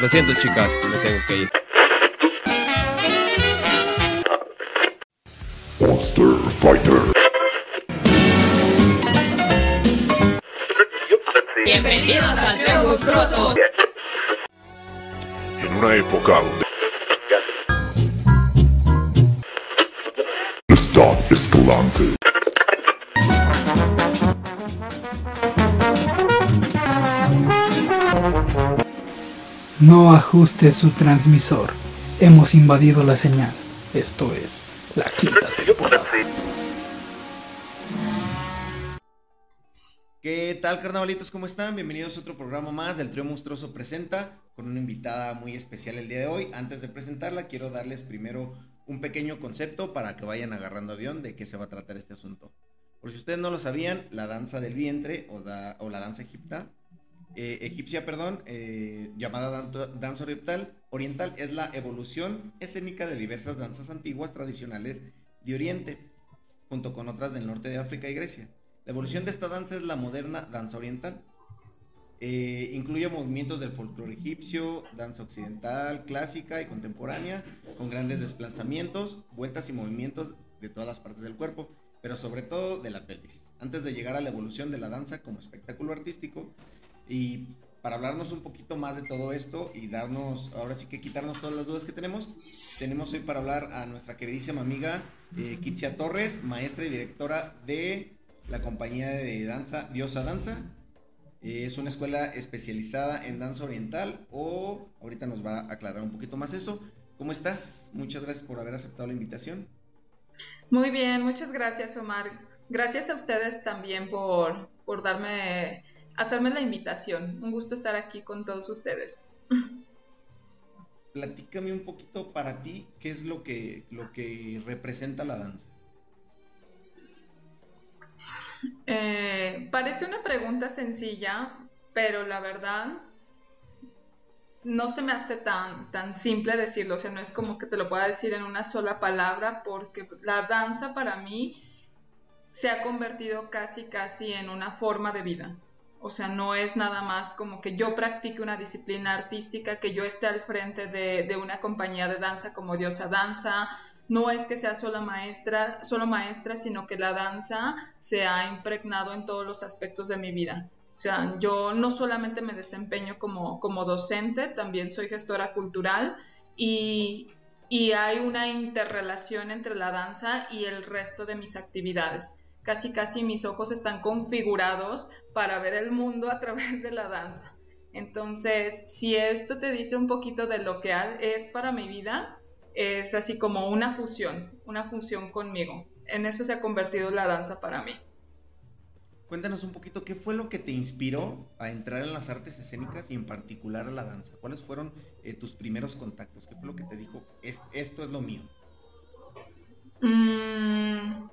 Lo siento, chicas, me tengo que ir. Monster Fighter. Bienvenidos al Teo Monstruoso. En una época donde está escalante. No ajuste su transmisor. Hemos invadido la señal. Esto es la quinta temporada. ¿Qué tal, carnavalitos? ¿Cómo están? Bienvenidos a otro programa más del Trío Monstruoso Presenta con una invitada muy especial el día de hoy. Antes de presentarla, quiero darles primero un pequeño concepto para que vayan agarrando avión de qué se va a tratar este asunto. Por si ustedes no lo sabían, la danza del vientre o, o la danza egipta, eh, egipcia, perdón, eh, llamada danza oriental, oriental, es la evolución escénica de diversas danzas antiguas tradicionales de Oriente, junto con otras del norte de África y Grecia. La evolución de esta danza es la moderna danza oriental. Eh, incluye movimientos del folclore egipcio, danza occidental, clásica y contemporánea, con grandes desplazamientos, vueltas y movimientos de todas las partes del cuerpo, pero sobre todo de la pelvis. Antes de llegar a la evolución de la danza como espectáculo artístico, y para hablarnos un poquito más de todo esto y darnos, ahora sí que quitarnos todas las dudas que tenemos, tenemos hoy para hablar a nuestra queridísima amiga eh, Torres, maestra y directora de la compañía de danza Diosa Danza. Eh, es una escuela especializada en danza oriental o ahorita nos va a aclarar un poquito más eso. ¿Cómo estás? Muchas gracias por haber aceptado la invitación. Muy bien, muchas gracias Omar. Gracias a ustedes también por, por darme, hacerme la invitación. Un gusto estar aquí con todos ustedes. Platícame un poquito para ti qué es lo que, lo que representa la danza. Eh, parece una pregunta sencilla, pero la verdad no se me hace tan, tan simple decirlo. O sea, no es como que te lo pueda decir en una sola palabra, porque la danza para mí se ha convertido casi, casi en una forma de vida. O sea, no es nada más como que yo practique una disciplina artística, que yo esté al frente de, una compañía de danza como Diosa Danza. No es que sea sola maestra, solo maestra, sino que la danza se ha impregnado en todos los aspectos de mi vida. O sea, yo no solamente me desempeño como, como docente, también soy gestora cultural y, y hay una interrelación entre la danza y el resto de mis actividades. Casi, casi mis ojos están configurados para ver el mundo a través de la danza. Entonces, si esto te dice un poquito de lo que es para mi vida, es así como una fusión, una fusión conmigo. En eso se ha convertido la danza para mí. Cuéntanos un poquito qué fue lo que te inspiró a entrar en las artes escénicas y en particular a la danza. ¿Cuáles fueron eh, tus primeros contactos? ¿Qué fue lo que te dijo? Es, esto es lo mío. Mm,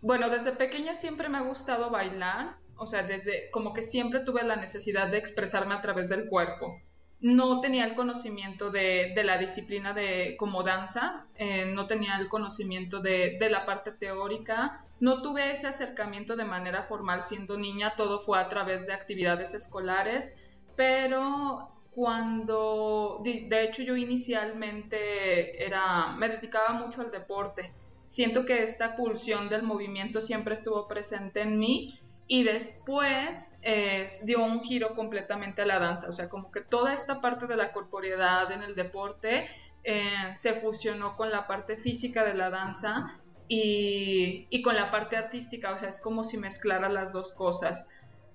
bueno, desde pequeña siempre me ha gustado bailar, o sea, desde como que siempre tuve la necesidad de expresarme a través del cuerpo. No tenía el conocimiento de, de la disciplina de como danza, eh, no tenía el conocimiento de, de la parte teórica, no tuve ese acercamiento de manera formal siendo niña, todo fue a través de actividades escolares, pero cuando, de hecho yo inicialmente era, me dedicaba mucho al deporte siento que esta pulsión del movimiento siempre estuvo presente en mí y después eh, dio un giro completamente a la danza, o sea, como que toda esta parte de la corporeidad en el deporte eh, se fusionó con la parte física de la danza y, y con la parte artística, o sea, es como si mezclara las dos cosas.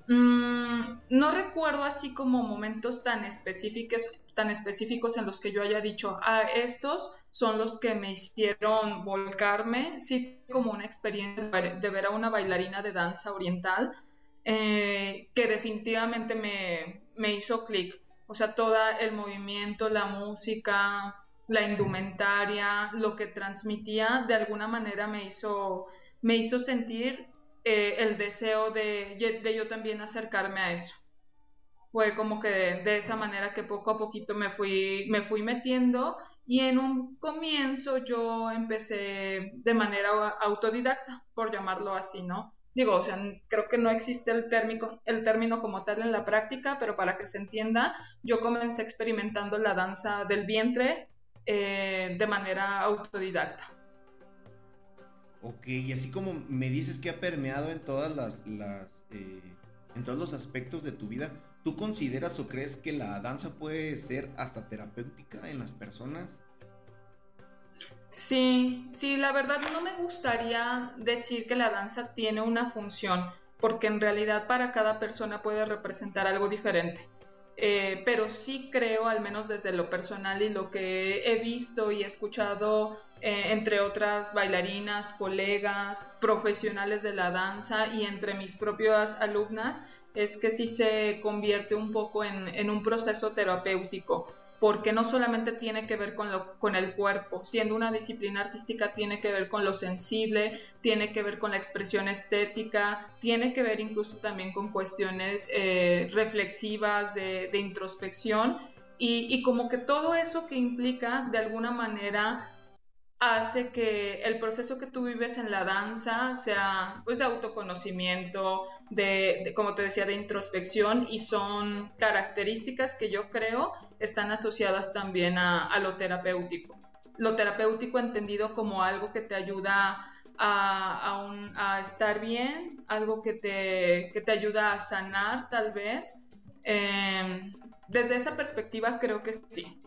Mm, no recuerdo así como momentos tan específicos, tan específicos en los que yo haya dicho, ah, estos son los que me hicieron volcarme, sí como una experiencia de ver- a una bailarina de danza oriental eh, que definitivamente me, me hizo clic. O sea, todo el movimiento, la música, la indumentaria, lo que transmitía, de alguna manera me hizo, me hizo sentir eh, el deseo de, de yo también acercarme a eso. Fue como que de, de esa manera que poco a poquito me fui, me fui metiendo y en un comienzo yo empecé de manera autodidacta, por llamarlo así, ¿no? Digo, o sea, creo que no existe el término, el término como tal en la práctica, pero para que se entienda, yo comencé experimentando la danza del vientre eh, de manera autodidacta. Ok, y así como me dices que ha permeado en todas las, eh, en todos los aspectos de tu vida, ¿tú consideras o crees que la danza puede ser hasta terapéutica en las personas? Sí, sí, la verdad no me gustaría decir que la danza tiene una función, porque en realidad para cada persona puede representar algo diferente. Eh, pero sí creo, al menos desde lo personal y lo que he visto y escuchado eh, entre otras bailarinas, colegas, profesionales de la danza y entre mis propias alumnas, es que sí se convierte un poco en un proceso terapéutico porque no solamente tiene que ver con, lo, con el cuerpo, siendo una disciplina artística tiene que ver con lo sensible, tiene que ver con la expresión estética, tiene que ver incluso también con cuestiones eh, reflexivas de, introspección y, y, como que todo eso que implica de alguna manera hace que el proceso que tú vives en la danza sea pues de autoconocimiento, de, como te decía, de introspección y son características que yo creo están asociadas también a, lo terapéutico. Lo terapéutico entendido como algo que te ayuda a, a, estar bien, algo que te, que te ayuda a sanar tal vez. Em, desde esa perspectiva creo que sí.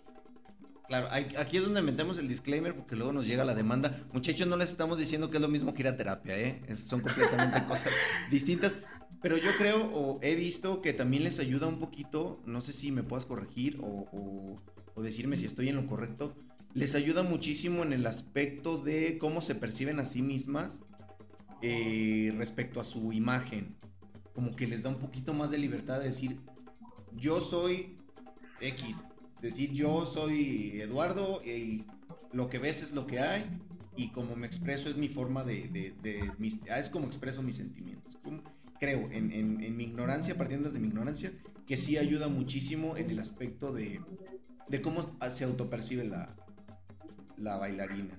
Claro, aquí es donde metemos el disclaimer porque luego nos llega la demanda. Muchachos, no les estamos diciendo que es lo mismo que ir a terapia, ¿eh? son completamente cosas distintas. Pero yo creo o he visto que también les ayuda un poquito, no sé si me puedas corregir o, decirme si estoy en lo correcto, les ayuda muchísimo en el aspecto de cómo se perciben a sí mismas eh, respecto a su imagen. Como que les da un poquito más de libertad de decir, yo soy X, decir yo soy Eduardo y lo que ves es lo que hay y como me expreso es mi forma de, mis, ah, es como expreso mis sentimientos. Creo, en, en, mi ignorancia, partiendo desde mi ignorancia, que sí ayuda muchísimo en el aspecto de, de cómo se autopercibe la, la bailarina.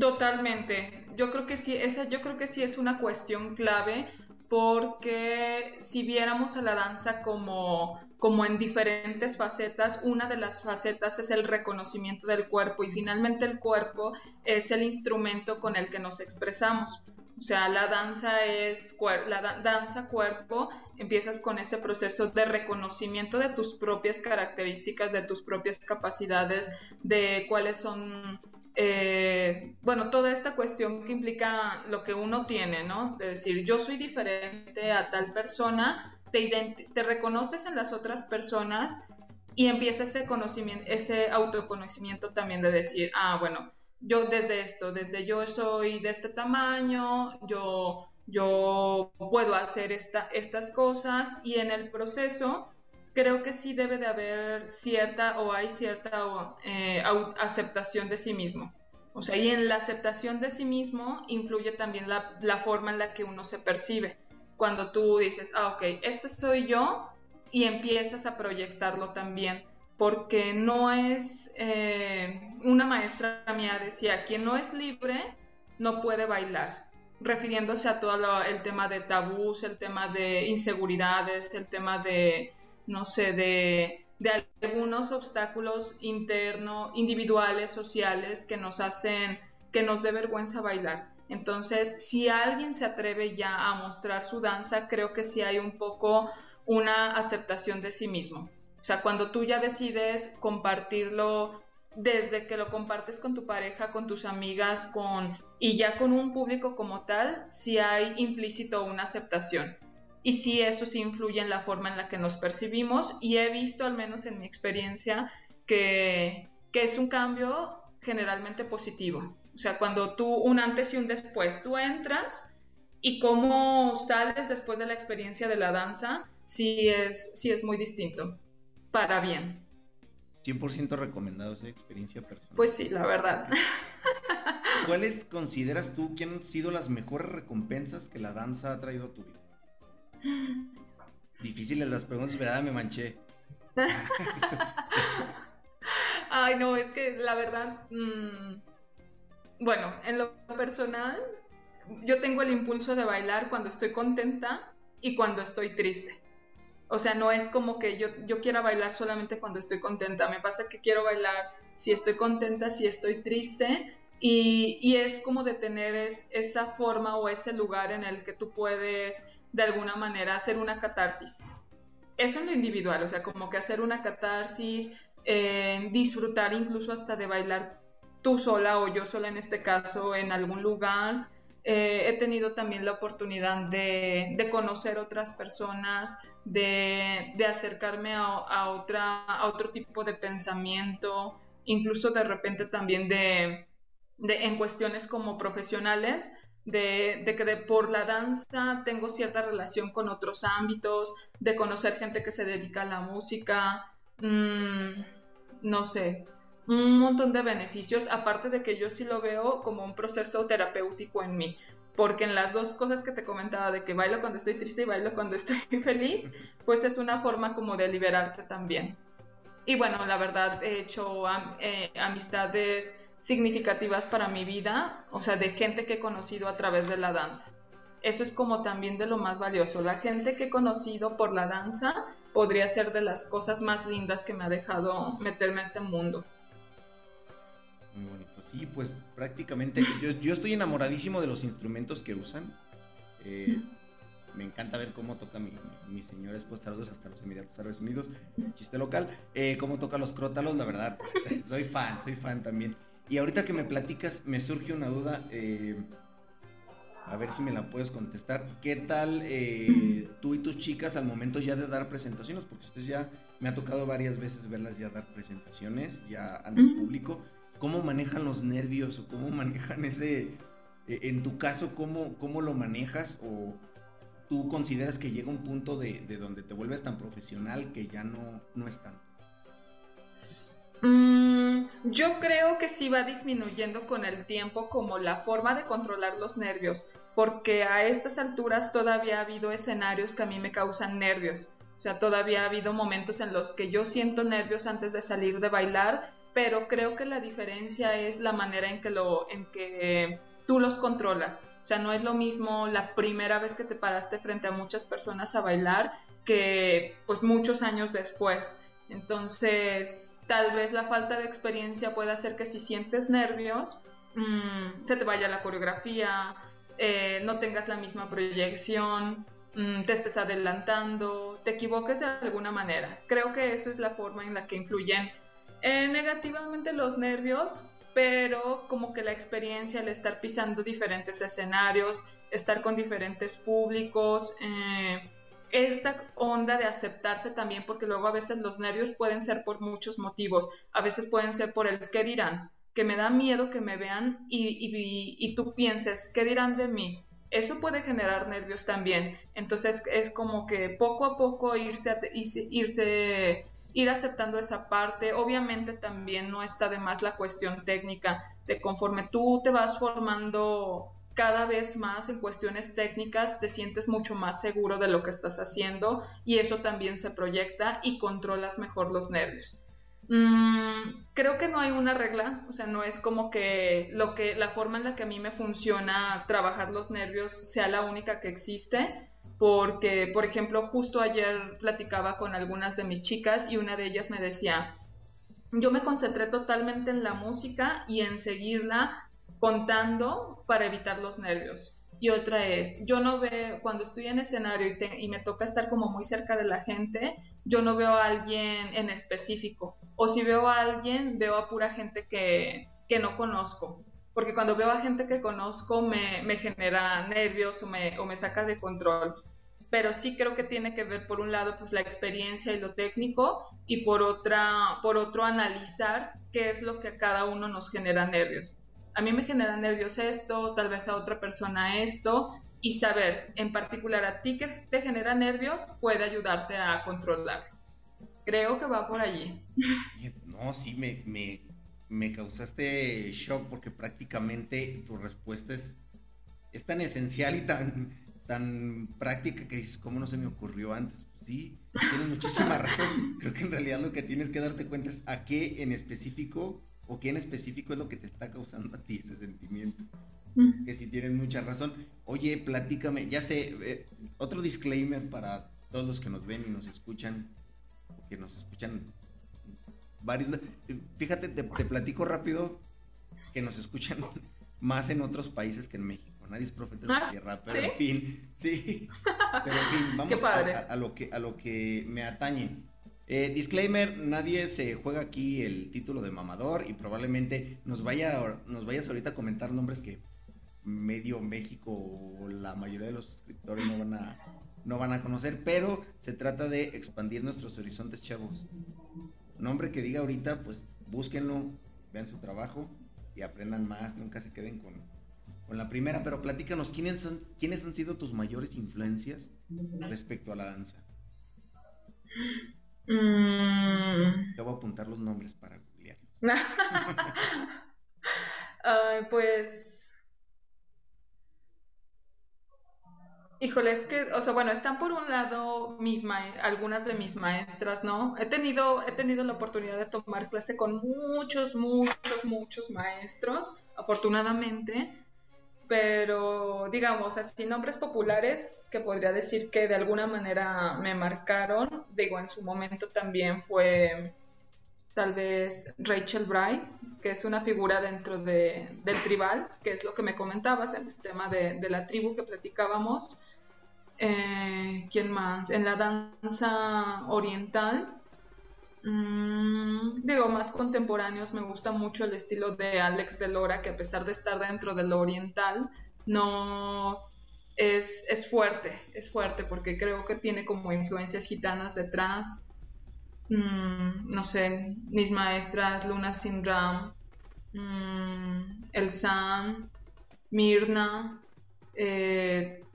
Totalmente. Yo creo que sí, esa yo creo que sí es una cuestión clave porque si viéramos a la danza como, como en diferentes facetas, una de las facetas es el reconocimiento del cuerpo y finalmente el cuerpo es el instrumento con el que nos expresamos. O sea, la danza es la danza cuerpo, empiezas con ese proceso de reconocimiento de tus propias características, de tus propias capacidades, de cuáles son eh, bueno, toda esta cuestión que implica lo que uno tiene, ¿no? De decir, yo soy diferente a tal persona, te, te reconoces en las otras personas y empieza ese ese autoconocimiento también de decir, ah, bueno, yo desde esto, desde yo soy de este tamaño, yo, yo puedo hacer esta, estas cosas y en el proceso creo que sí debe de haber cierta o hay cierta eh, aceptación de sí mismo. O sea, y en la aceptación de sí mismo influye también la, la, forma en la que uno se percibe. Cuando tú dices, ah, ok, este soy yo, y empiezas a proyectarlo también. Porque no es, eh, una maestra mía decía, quien no es libre no puede bailar refiriéndose a todo el tema de tabús, el tema de inseguridades, el tema de, no sé, de, algunos obstáculos internos, individuales, sociales, que nos hacen, que nos dé vergüenza bailar. Entonces, si alguien se atreve ya a mostrar su danza, creo que sí hay un poco una aceptación de sí mismo. Sea, cuando tú ya decides compartirlo desde que lo compartes con tu pareja, con tus amigas, con y ya con un público como tal, sí hay implícito una aceptación y sí eso sí influye en la forma en la que nos percibimos y he visto al menos en mi experiencia que, que es un cambio generalmente positivo. O sea, cuando tú, un antes y un después, tú entras y cómo sales después de la experiencia de la danza, sí es, sí es muy distinto, para bien. 100% recomendado esa experiencia personal. Pues sí, la verdad. ¿Cuáles consideras tú que han sido las mejores recompensas que la danza ha traído a tu vida? Difíciles las preguntas, ¿verdad? Me manché. Ay, no, es que la verdad, mm, bueno, en lo personal, yo tengo el impulso de bailar cuando estoy contenta y cuando estoy triste. O sea, no es como que yo, yo quiera bailar solamente cuando estoy contenta. Me pasa que quiero bailar si estoy contenta, si estoy triste. Y, y es como de tener esa forma o ese lugar en el que tú puedes de alguna manera hacer una catarsis. Eso en lo individual, o sea, como que hacer una catarsis, eh, disfrutar incluso hasta de bailar tú sola o yo sola en este caso en algún lugar. Eh, he tenido también la oportunidad de, conocer otras personas, de, acercarme a, otro tipo de pensamiento, incluso de repente también de, en cuestiones como profesionales, de, que por la danza tengo cierta relación con otros ámbitos, de conocer gente que se dedica a la música, mm, no sé, un montón de beneficios, aparte de que yo sí lo veo como un proceso terapéutico en mí, porque en las dos cosas que te comentaba de que bailo cuando estoy triste y bailo cuando estoy feliz, pues es una forma como de liberarte también. Y bueno, la verdad he hecho eh, amistades significativas para mi vida, o sea, de gente que he conocido a través de la danza. Eso es como también de lo más valioso. La gente que he conocido por la danza podría ser de las cosas más lindas que me ha dejado meterme a este mundo. Sí, pues prácticamente yo, estoy enamoradísimo de los instrumentos que usan. Eh, me encanta ver cómo toca mi, mi, señora esposa, saludos hasta los Emiratos Árabes Unidos, chiste local, eh, cómo toca los crótalos, la verdad, soy fan, soy fan también. Y ahorita que me platicas, me surge una duda, eh, a ver si me la puedes contestar. ¿Qué tal tú y tus chicas al momento ya de dar presentaciones? Porque ustedes ya, me ha tocado varias veces verlas ya dar presentaciones, ya ante público cómo manejan los nervios o cómo manejan ese, e, en tu caso, cómo, cómo lo manejas o tú consideras que llega un punto de, donde te vuelves tan profesional que ya no, no es tanto. Mm, yo creo que sí va disminuyendo con el tiempo como la forma de controlar los nervios, porque a estas alturas todavía ha habido escenarios que a mí me causan nervios. O sea, todavía ha habido momentos en los que yo siento nervios antes de salir de bailar pero creo que la diferencia es la manera en que, lo, en que tú los controlas. O sea, no es lo mismo la primera vez que te paraste frente a muchas personas a bailar que pues muchos años después. Entonces, tal vez la falta de experiencia puede hacer que si sientes nervios, mm, se te vaya la coreografía, eh, no tengas la misma proyección, mm, te estés adelantando, te equivoques de alguna manera. Creo que eso es la forma en la que influyen eh, negativamente los nervios, pero como que la experiencia, el estar pisando diferentes escenarios, estar con diferentes públicos, eh, esta onda de aceptarse también, porque luego a veces los nervios pueden ser por muchos motivos, a veces pueden ser por el qué dirán, que me da miedo que me vean y, tú pienses, ¿qué dirán de mí? Eso puede generar nervios también. Entonces es como que poco a poco irse, irse ir aceptando esa parte. Obviamente también no está de más la cuestión técnica de conforme tú te vas formando cada vez más en cuestiones técnicas, te sientes mucho más seguro de lo que estás haciendo y eso también se proyecta y controlas mejor los nervios. Mm, creo que no hay una regla, o sea, no es como que lo que la forma en la que a mí me funciona trabajar los nervios sea la única que existe porque, por ejemplo, justo ayer platicaba con algunas de mis chicas y una de ellas me decía, yo me concentré totalmente en la música y en seguirla contando para evitar los nervios. Y otra es, yo no veo, cuando estoy en escenario y, me toca estar como muy cerca de la gente, yo no veo a alguien en específico. O si veo a alguien, veo a pura gente que, que no conozco. Porque cuando veo a gente que conozco me, me genera nervios o me, o me saca de control pero sí creo que tiene que ver por un lado pues la experiencia y lo técnico y por otra por otro analizar qué es lo que a cada uno nos genera nervios. A mí me genera nervios esto, tal vez a otra persona esto y saber en particular a ti que te genera nervios puede ayudarte a controlarlo. Creo que va por allí. No, sí, me, me, me causaste shock porque prácticamente tu respuesta es, es tan esencial y tan, tan práctica que dices, ¿cómo no se me ocurrió antes? Sí, tienes muchísima razón. Creo que en realidad lo que tienes que darte cuenta es a qué en específico o qué en específico es lo que te está causando a ti ese sentimiento. que sí tienes mucha razón. Oye, platícame, ya sé, eh, otro disclaimer para todos los que nos ven y nos escuchan, que nos escuchan varios. Fíjate, te, platico rápido que nos escuchan más en otros países que en México. Nadie es profeta de la ¿Ah, tierra, pero en fin, sí. Pero en fin, vamos a, lo que, a lo que me atañe. Eh, disclaimer, nadie se juega aquí el título de mamador y probablemente nos, vaya, nos vayas ahorita a comentar nombres que medio México o la mayoría de los suscriptores no van a, no van a conocer, pero se trata de expandir nuestros horizontes, chavos. Nombre que diga ahorita, pues búsquenlo, vean su trabajo y aprendan más, nunca se queden con, con la primera, pero platícanos, ¿quiénes, son, ¿quiénes han sido tus mayores influencias respecto a la danza? Mm. Te voy a apuntar los nombres para googlear. pues Híjole, es que, o sea, bueno, están por un lado mis algunas de mis maestras, ¿no? He tenido, he tenido la oportunidad de tomar clase con muchos, muchos, muchos maestros, afortunadamente, pero digamos, así nombres populares que podría decir que de alguna manera me marcaron, digo, en su momento también fue tal vez Rachel Bryce, que es una figura dentro de, del tribal, que es lo que me comentabas, en el tema de, de la tribu que platicábamos. Eh, ¿Quién más? En la danza oriental, mm, digo, más contemporáneos, me gusta mucho el estilo de Alex Delora, que a pesar de estar dentro de lo oriental, no es, es fuerte, es fuerte, porque creo que tiene como influencias gitanas detrás Mm, no sé, mis maestras, Luna Sinram, mm, El San, Mirna, eh,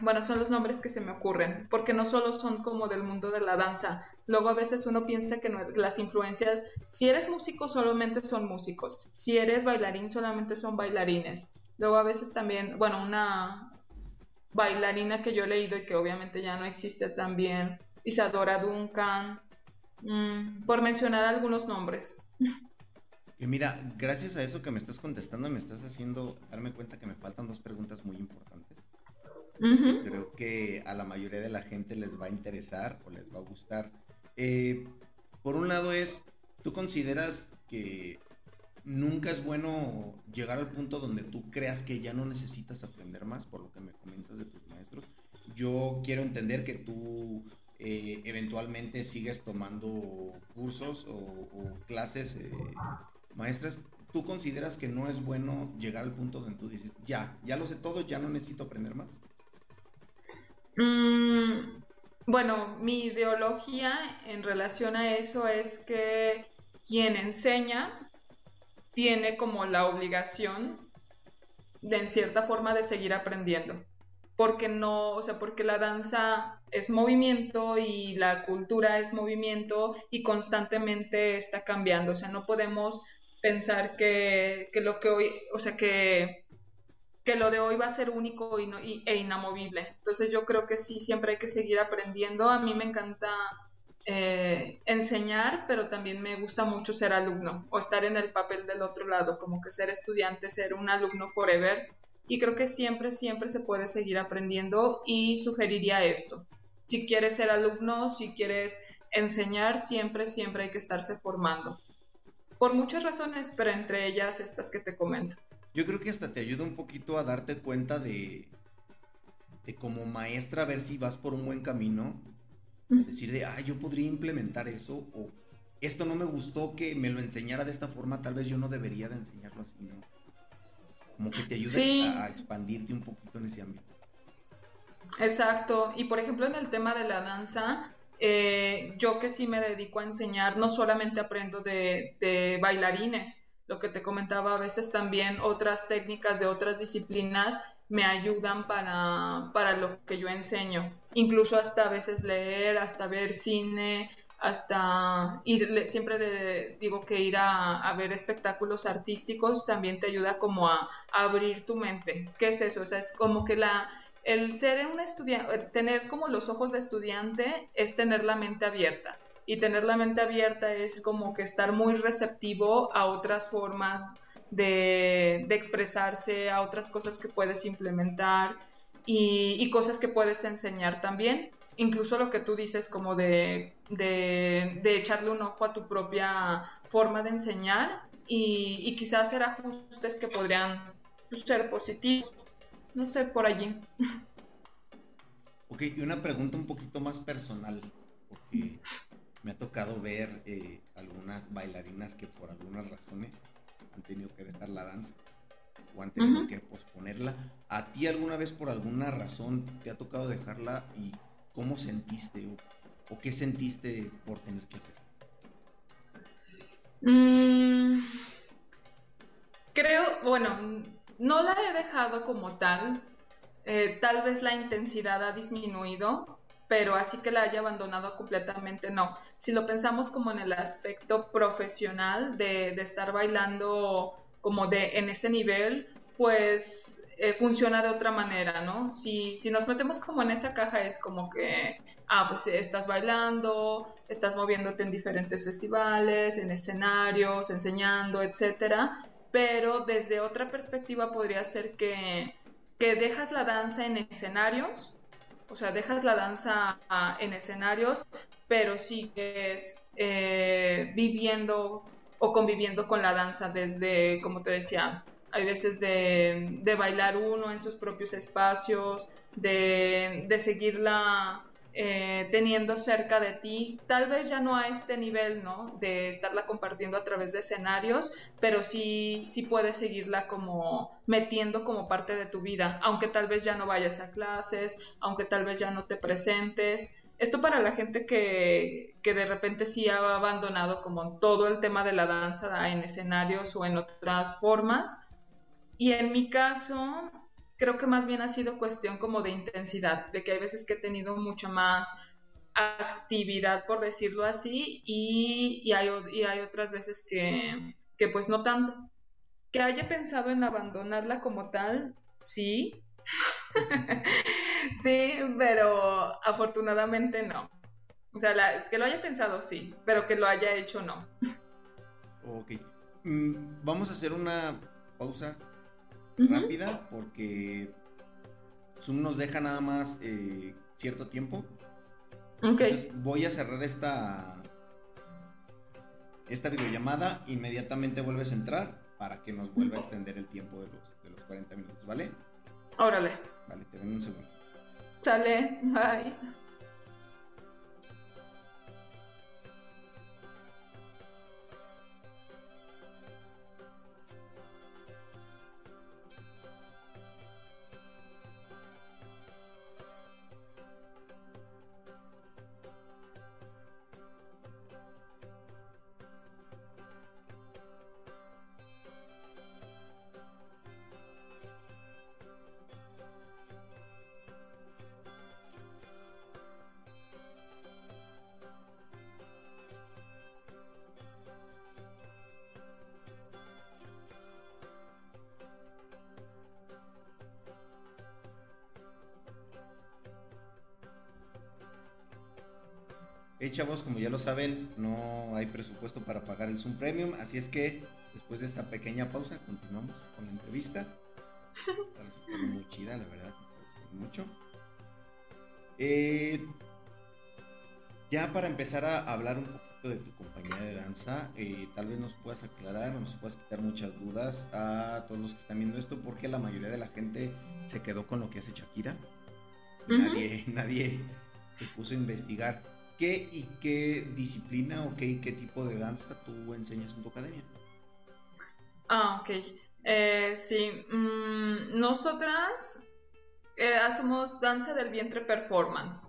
bueno, son los nombres que se me ocurren, porque no solo son como del mundo de la danza. Luego a veces uno piensa que las influencias, si eres músico solamente son músicos, si eres bailarín solamente son bailarines. Luego a veces también, bueno, una bailarina que yo he leído y que obviamente ya no existe también, Isadora Duncan, mm, por mencionar algunos nombres. Y mira, gracias a eso que me estás contestando, me estás haciendo darme cuenta que me faltan dos preguntas muy importantes. Creo que a la mayoría de la gente les va a interesar o les va a gustar. Eh, por un lado es, ¿tú consideras que nunca es bueno llegar al punto donde tú creas que ya no necesitas aprender más, por lo que me comentas de tus maestros? Yo quiero entender que tú eh, eventualmente sigues tomando cursos o, clases eh, maestras, ¿tú consideras que no es bueno llegar al punto donde tú dices, ya, ya lo sé todo, ya no necesito aprender más? Mm, bueno, mi ideología en relación a eso es que quien enseña tiene como la obligación de en cierta forma de seguir aprendiendo porque no, o sea, porque la danza es movimiento y la cultura es movimiento y constantemente está cambiando, o sea, no podemos pensar que, lo que hoy, o sea, que, que lo de hoy va a ser único y, e inamovible. Entonces yo creo que sí, siempre hay que seguir aprendiendo. A mí me encanta eh, enseñar, pero también me gusta mucho ser alumno o estar en el papel del otro lado, como que ser estudiante, ser un alumno forever y creo que siempre, siempre se puede seguir aprendiendo y sugeriría esto. Si quieres ser alumno, si quieres enseñar, siempre, siempre hay que estarse formando. Por muchas razones, pero entre ellas estas que te comento. Yo creo que hasta te ayuda un poquito a darte cuenta de, de como maestra, a ver si vas por un buen camino. decir de, ah, yo podría implementar eso o esto no me gustó que me lo enseñara de esta forma, tal vez yo no debería de enseñarlo así, ¿no? Como que te ayuda a, expandirte un poquito en ese ámbito. Exacto, y por ejemplo en el tema de la danza, eh, yo que sí me dedico a enseñar, no solamente aprendo de, bailarines, lo que te comentaba, a veces también otras técnicas de otras disciplinas me ayudan para, para lo que yo enseño, incluso hasta a veces leer, hasta ver cine, hasta ir, siempre digo que ir a, ver espectáculos artísticos también te ayuda como a, abrir tu mente. ¿Qué es eso? O sea, es como que la, el ser un estudiante, tener como los ojos de estudiante es tener la mente abierta. Y tener la mente abierta es como que estar muy receptivo a otras formas de, expresarse, a otras cosas que puedes implementar y, cosas que puedes enseñar también. Incluso lo que tú dices como de, de, echarle un ojo a tu propia forma de enseñar y, quizás hacer ajustes que podrían pues, ser positivos. No sé, por allí. Ok, y una pregunta un poquito más personal, porque me ha tocado ver eh, algunas bailarinas que por algunas razones han tenido que dejar la danza o han tenido que posponerla. ¿A ti alguna vez por alguna razón te ha tocado dejarla y cómo sentiste o, qué sentiste por tener que hacer? Mm, creo, bueno, no la he dejado como tal. Eh, tal vez la intensidad ha disminuido, pero así que la haya abandonado completamente, no. Si lo pensamos como en el aspecto profesional de, estar bailando como de en ese nivel, pues eh, funciona de otra manera, ¿no? Si, si nos metemos como en esa caja es como que, ah, pues estás bailando, estás moviéndote en diferentes festivales, en escenarios, enseñando, etcétera, pero desde otra perspectiva podría ser que, que dejas la danza en escenarios o sea, dejas la danza ah, en escenarios, pero sigues eh, viviendo o conviviendo con la danza desde, como te decía, hay veces de, bailar uno en sus propios espacios, de, de seguirla eh, teniendo cerca de ti, tal vez ya no a este nivel, ¿no? De estarla compartiendo a través de escenarios, pero sí, sí puedes seguirla como metiendo como parte de tu vida, aunque tal vez ya no vayas a clases, aunque tal vez ya no te presentes. Esto para la gente que, que de repente sí ha abandonado como todo el tema de la danza en escenarios o en otras formas. Y en mi caso, creo que más bien ha sido cuestión como de intensidad, de que hay veces que he tenido mucho más actividad, por decirlo así, y, hay, hay, otras veces que, que, pues no tanto. Que haya pensado en abandonarla como tal, sí. sí, pero afortunadamente no. O sea, es que lo haya pensado sí, pero que lo haya hecho no. Ok. Mm, vamos a hacer una pausa rápida porque Zoom nos deja nada más eh, cierto tiempo. Entonces voy a cerrar esta, esta videollamada. Inmediatamente vuelves a entrar para que nos vuelva a extender el tiempo de los, de los 40 minutos, ¿vale? Órale. Vale, te un segundo. Sale, bye. Chavos, como ya lo saben, no hay presupuesto para pagar el Zoom Premium, así es que después de esta pequeña pausa continuamos con la entrevista. Está muy chida, la verdad, me mucho. Eh, ya para empezar a hablar un poquito de tu compañía de danza, eh, tal vez nos puedas aclarar, nos puedas quitar muchas dudas a todos los que están viendo esto, porque la mayoría de la gente se quedó con lo que hace Shakira. Nadie, nadie se puso a investigar ¿Qué y qué disciplina o qué qué tipo de danza tú enseñas en tu academia? Ah, ok. Eh, sí, mm, nosotras eh, hacemos danza del vientre performance,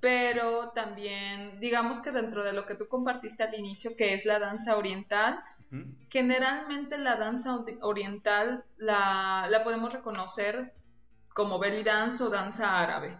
pero también digamos que dentro de lo que tú compartiste al inicio, que es la danza oriental, generalmente la danza oriental la, la podemos reconocer como belly dance o danza árabe.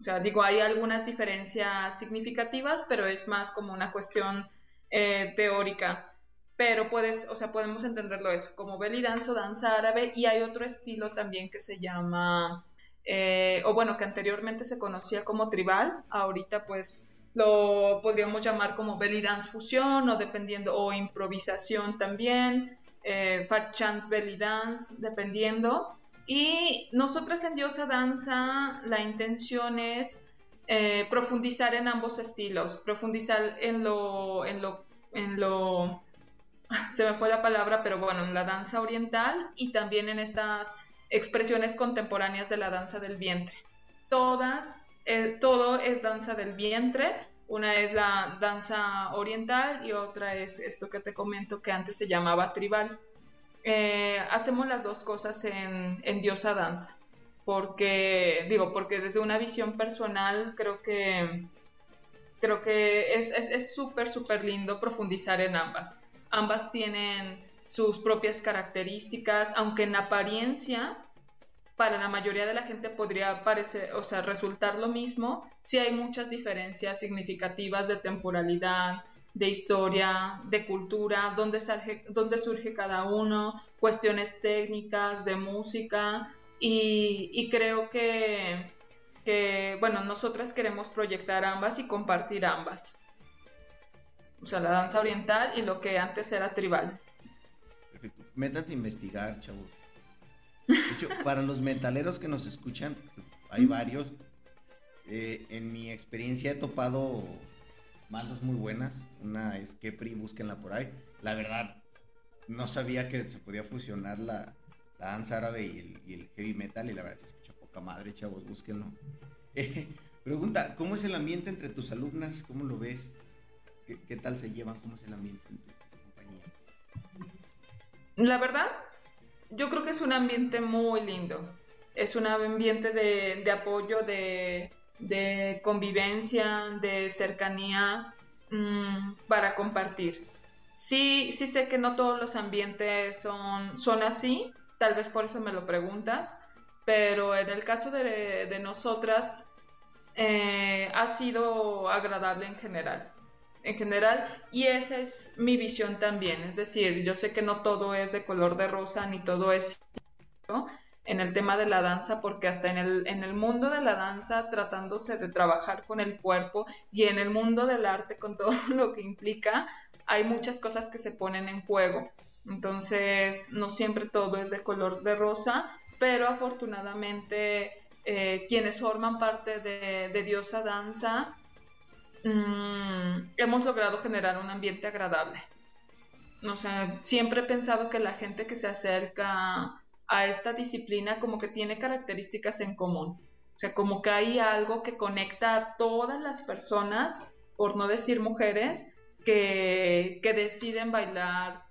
O sea, digo, hay algunas diferencias significativas, pero es más como una cuestión eh, teórica. Pero puedes, o sea, podemos entenderlo eso, como belly dance o danza árabe, y hay otro estilo también que se llama, eh, o bueno, que anteriormente se conocía como tribal, ahorita pues lo podríamos llamar como belly dance fusión, o dependiendo, o improvisación también. eh, Fat Chance Belly Dance, dependiendo. Y nosotras en Diosa Danza, la intención es eh, profundizar en ambos estilos, profundizar en lo, en lo, en lo, se me fue la palabra, pero bueno, en la danza oriental y también en estas expresiones contemporáneas de la danza del vientre. Todas, eh, todo es danza del vientre. Una es la danza oriental y otra es esto que te comento que antes se llamaba tribal. Eh, hacemos las dos cosas en, Diosa Danza, porque, digo, porque desde una visión personal creo que, creo que es súper, súper lindo profundizar en ambas. Ambas tienen sus propias características, aunque en apariencia para la mayoría de la gente podría parecer, o sea, resultar lo mismo, si hay muchas diferencias significativas de temporalidad, de historia, de cultura, dónde, surge cada uno, cuestiones técnicas, de música, y, creo que, que, bueno, nosotras queremos proyectar ambas y compartir ambas. O sea, la danza oriental y lo que antes era tribal. Perfecto. Metas de investigar, chavos. De hecho, para los metaleros que nos escuchan, hay varios. Eh, en mi experiencia he topado bandas muy buenas. Una es Kepri, búsquenla por ahí. La verdad, no sabía que se podía fusionar la, danza árabe y el, heavy metal. Y la verdad, se escucha poca madre, chavos, búsquenlo. Eh, pregunta, ¿cómo es el ambiente entre tus alumnas? ¿Cómo lo ves? ¿Qué, tal se llevan? ¿Cómo es el ambiente entre tu compañía? La verdad, yo creo que es un ambiente muy lindo. Es un ambiente de apoyo, de, de convivencia, de cercanía mm, para compartir. Sí, sí sé que no todos los ambientes son, son así, tal vez por eso me lo preguntas, pero en el caso de, nosotras eh, ha sido agradable en general. En general, y esa es mi visión también. Es decir, yo sé que no todo es de color de rosa ni todo es en el tema de la danza, porque hasta en el, en el mundo de la danza, tratándose de trabajar con el cuerpo y en el mundo del arte, con todo lo que implica, hay muchas cosas que se ponen en juego. Entonces, no siempre todo es de color de rosa, pero afortunadamente eh, quienes forman parte de, Diosa Danza mm, hemos logrado generar un ambiente agradable. O sea, siempre he pensado que la gente que se acerca a esta disciplina como que tiene características en común. O sea, como que hay algo que conecta a todas las personas, por no decir mujeres, que, deciden bailar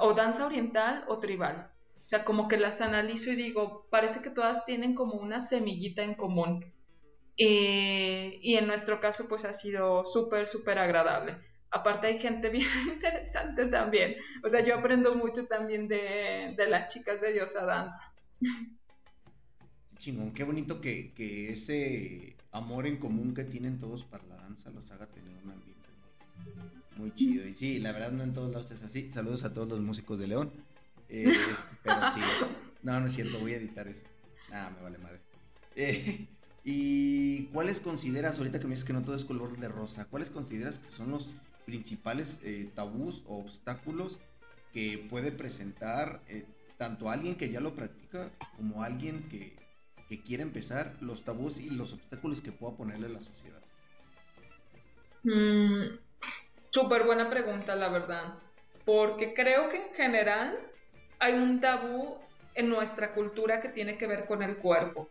o danza oriental o tribal. O sea, como que las analizo y digo, parece que todas tienen como una semillita en común. y en nuestro caso, pues ha sido súper, súper agradable aparte hay gente bien interesante también. O sea, yo aprendo mucho también de, las chicas de Diosa Danza. Chingón, qué bonito que, ese amor en común que tienen todos para la danza los haga tener un ambiente muy, chido. Y sí, la verdad no en todos lados es así. Saludos a todos los músicos de León. Eh, pero sí, no, no es cierto, voy a editar eso. Nada, me vale madre. Eh, ¿Y cuáles consideras, ahorita que me dices que no todo es color de rosa, cuáles consideras que son los principales eh, tabús o obstáculos que puede presentar eh, tanto alguien que ya lo practica como alguien que, quiere empezar, los tabús y los obstáculos que pueda ponerle la sociedad? Mm, Súper buena pregunta, la verdad, porque creo que en general hay un tabú en nuestra cultura que tiene que ver con el cuerpo.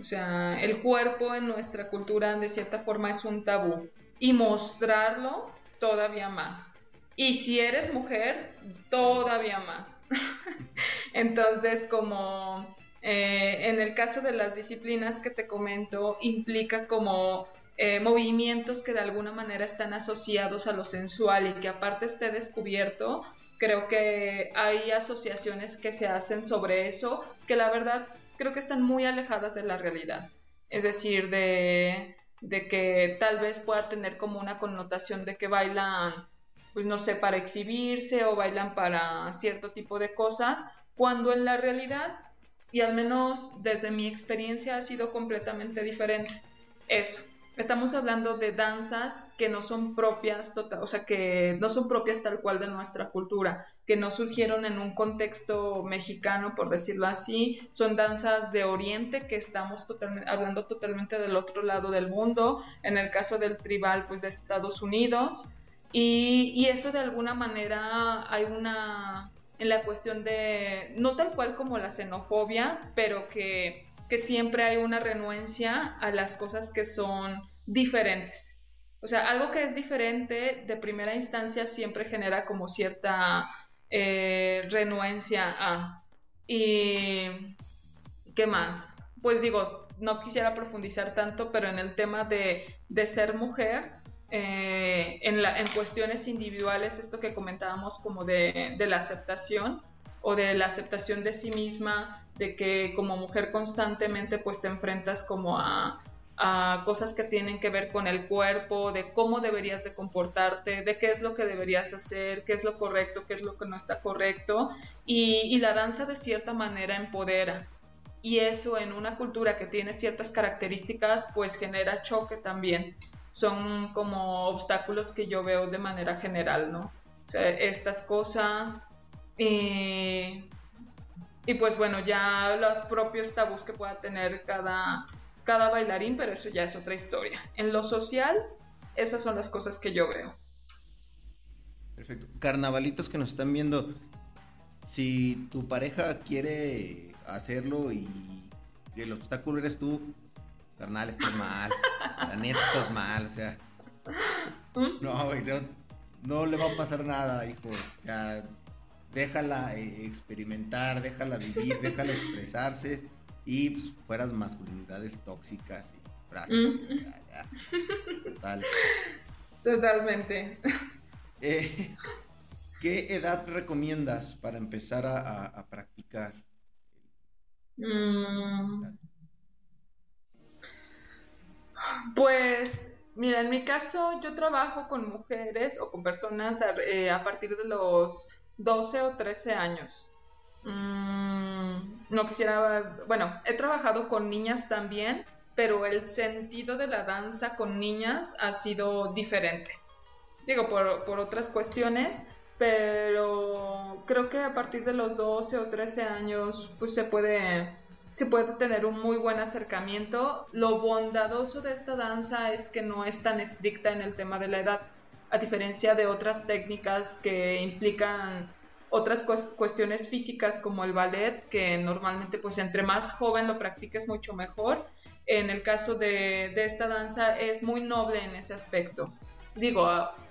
O sea, el cuerpo en nuestra cultura de cierta forma es un tabú. Y mostrarlo todavía más. Y si eres mujer, todavía más. Entonces, como eh, en el caso de las disciplinas que te comento, implica como eh, movimientos que de alguna manera están asociados a lo sensual y que aparte esté descubierto, creo que hay asociaciones que se hacen sobre eso que la verdad creo que están muy alejadas de la realidad. Es decir, de de que tal vez pueda tener como una connotación de que bailan, pues no sé, para exhibirse o bailan para cierto tipo de cosas, cuando en la realidad, y al menos desde mi experiencia, ha sido completamente diferente. Eso, estamos hablando de danzas que no son propias, tota-, o sea, que no son propias tal cual de nuestra cultura, que no surgieron en un contexto mexicano, por decirlo así, son danzas de Oriente que estamos hablando totalmente del otro lado del mundo, en el caso del tribal, pues de Estados Unidos, y eso de alguna manera hay una, en la cuestión de, no tal cual como la xenofobia, pero que que siempre hay una renuencia a las cosas que son diferentes. O sea, algo que es diferente de primera instancia siempre genera como cierta eh, renuencia a. ¿Y qué más? Pues digo, no quisiera profundizar tanto, pero en el tema de, ser mujer, eh, en, la, en, cuestiones individuales, esto que comentábamos como de, de la aceptación o de la aceptación de sí misma, de que como mujer constantemente pues te enfrentas como a, cosas que tienen que ver con el cuerpo, de cómo deberías de comportarte, de qué es lo que deberías hacer, qué es lo correcto, qué es lo que no está correcto. Y, la danza de cierta manera empodera. Y eso en una cultura que tiene ciertas características, pues genera choque también. Son como obstáculos que yo veo de manera general, ¿no? O sea, estas cosas. Eh, y pues bueno, ya los propios tabús que pueda tener cada, cada bailarín, pero eso ya es otra historia. En lo social, esas son las cosas que yo veo. Perfecto. Carnavalitos que nos están viendo, si tu pareja quiere hacerlo y, el obstáculo eres tú, carnal, estás mal. La neta estás mal, o sea. ¿Mm? No, no, no le va a pasar nada, hijo. Ya déjala eh, experimentar, déjala vivir, déjala expresarse y pues, fueras masculinidades tóxicas y mm. Total. Totalmente. Eh, ¿Qué edad recomiendas para empezar a, practicar? Mm. Pues, mira, en mi caso yo trabajo con mujeres o con personas a eh, partir de los 12 o 13 años. Mm, no quisiera, bueno, he trabajado con niñas también, pero el sentido de la danza con niñas ha sido diferente. Digo, por, por otras cuestiones, pero creo que a partir de los 12 o 13 años, pues se puede, se puede tener un muy buen acercamiento. Lo bondadoso de esta danza es que no es tan estricta en el tema de la edad a diferencia de otras técnicas que implican otras cuestiones físicas como el ballet, que normalmente pues entre más joven lo practiques mucho mejor. En el caso de, de esta danza es muy noble en ese aspecto. Digo,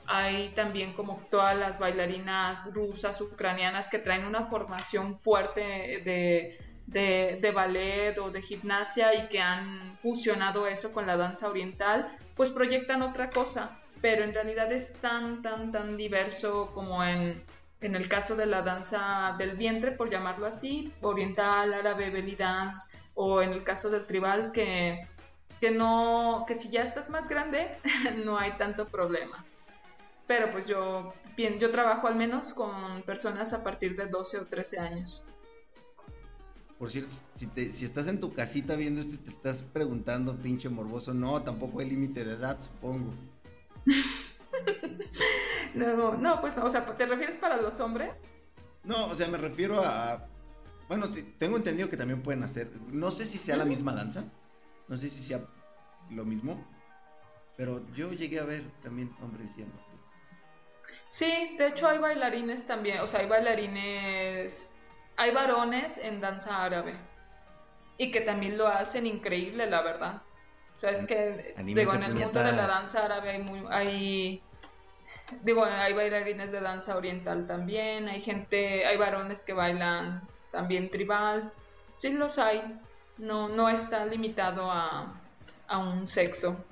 hay también como todas las bailarinas rusas, ucranianas que traen una formación fuerte de, de, de, ballet o de gimnasia y que han fusionado eso con la danza oriental, pues proyectan otra cosa pero en realidad es tan, tan, tan diverso como en, en el caso de la danza del vientre, por llamarlo así, oriental, árabe, belly dance, o en el caso del tribal, que, que no, que si ya estás más grande, no hay tanto problema. Pero pues yo, bien, yo trabajo al menos con personas a partir de 12 o 13 años. Por cierto, si, si estás en tu casita viendo esto y te estás preguntando, pinche morboso, no, tampoco hay límite de edad, supongo. no, no, pues no, o sea, ¿te refieres para los hombres? No, o sea, me refiero a... Bueno, tengo entendido que también pueden hacer, no sé si sea la misma danza, no sé si sea lo mismo, pero yo llegué a ver también hombres yendo. Sí, de hecho hay bailarines también, o sea, hay bailarines, hay varones en danza árabe y que también lo hacen increíble, la verdad. O sea, es que, digo, en el mundo de la danza árabe hay, muy, hay, digo, hay bailarines de danza oriental también, hay gente, hay varones que bailan también tribal, sí los hay, no, no está limitado a, a un sexo.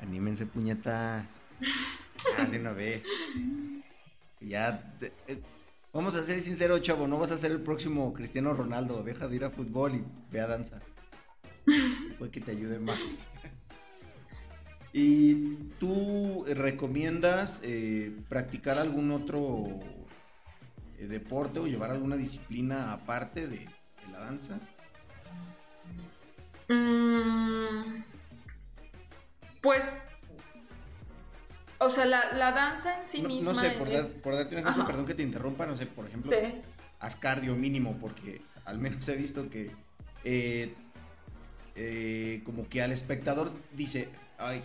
Anímense puñetas. Ah, de una vez. Ya, eh, vamos a ser sinceros, chavo, no vas a ser el próximo Cristiano Ronaldo, deja de ir a fútbol y ve a danza. Puede que te ayude más. ¿Y tú recomiendas eh, practicar algún otro eh, deporte o llevar alguna disciplina aparte de, la danza? Mm, Pues, o sea, la, la danza en sí No, misma no sé, por, dar- por darte un ejemplo, Ajá. perdón que te interrumpa, no sé, por ejemplo, Sí. haz cardio mínimo, porque al menos he visto que eh, eh, como que al espectador dice, ay,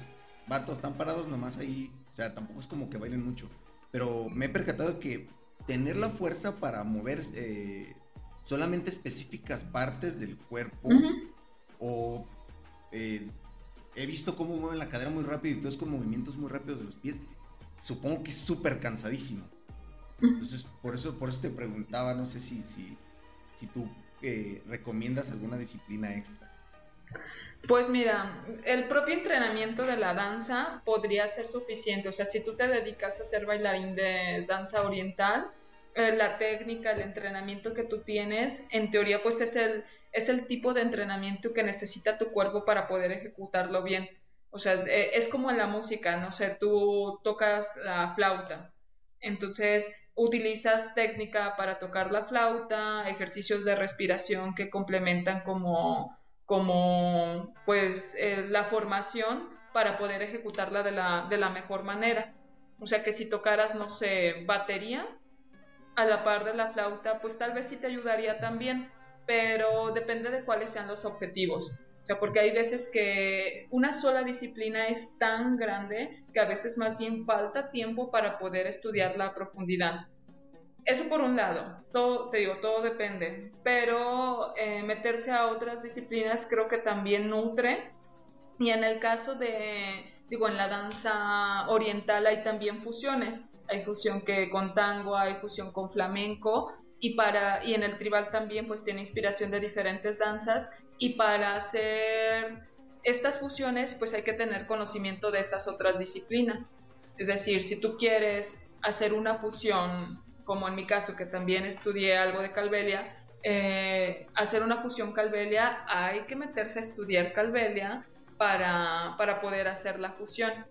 vatos, están parados nomás ahí, o sea, tampoco es como que bailen mucho, pero me he percatado que tener la fuerza para mover eh, solamente específicas partes del cuerpo o eh, he visto cómo mueven la cadera muy rápido y todos con movimientos muy rápidos de los pies, supongo que es súper cansadísimo. Entonces, por eso, por eso te preguntaba, no sé si, si, si tú eh, recomiendas alguna disciplina extra. Pues mira, el propio entrenamiento de la danza podría ser suficiente. O sea, si tú te dedicas a ser bailarín de danza oriental, eh, la técnica, el entrenamiento que tú tienes, en teoría, pues es el, es el tipo de entrenamiento que necesita tu cuerpo para poder ejecutarlo bien. O sea, eh, es como en la música, no sé, tú tocas la flauta. Entonces, utilizas técnica para tocar la flauta, ejercicios de respiración que complementan como como pues eh, la formación para poder ejecutarla de la, de la mejor manera. O sea que si tocaras, no sé, batería a la par de la flauta, pues tal vez sí te ayudaría también, pero depende de cuáles sean los objetivos. O sea, porque hay veces que una sola disciplina es tan grande que a veces más bien falta tiempo para poder estudiarla a profundidad. Eso por un lado, todo, te digo, todo depende, pero eh, meterse a otras disciplinas creo que también nutre. Y en el caso de, digo, en la danza oriental hay también fusiones. Hay fusión que con tango, hay fusión con flamenco y para y en el tribal también pues tiene inspiración de diferentes danzas y para hacer estas fusiones pues hay que tener conocimiento de esas otras disciplinas. Es decir, si tú quieres hacer una fusión como en mi caso, que también estudié algo de Calvelia, eh, hacer una fusión Calvelia, hay que meterse a estudiar Calvelia para, para poder hacer la fusión.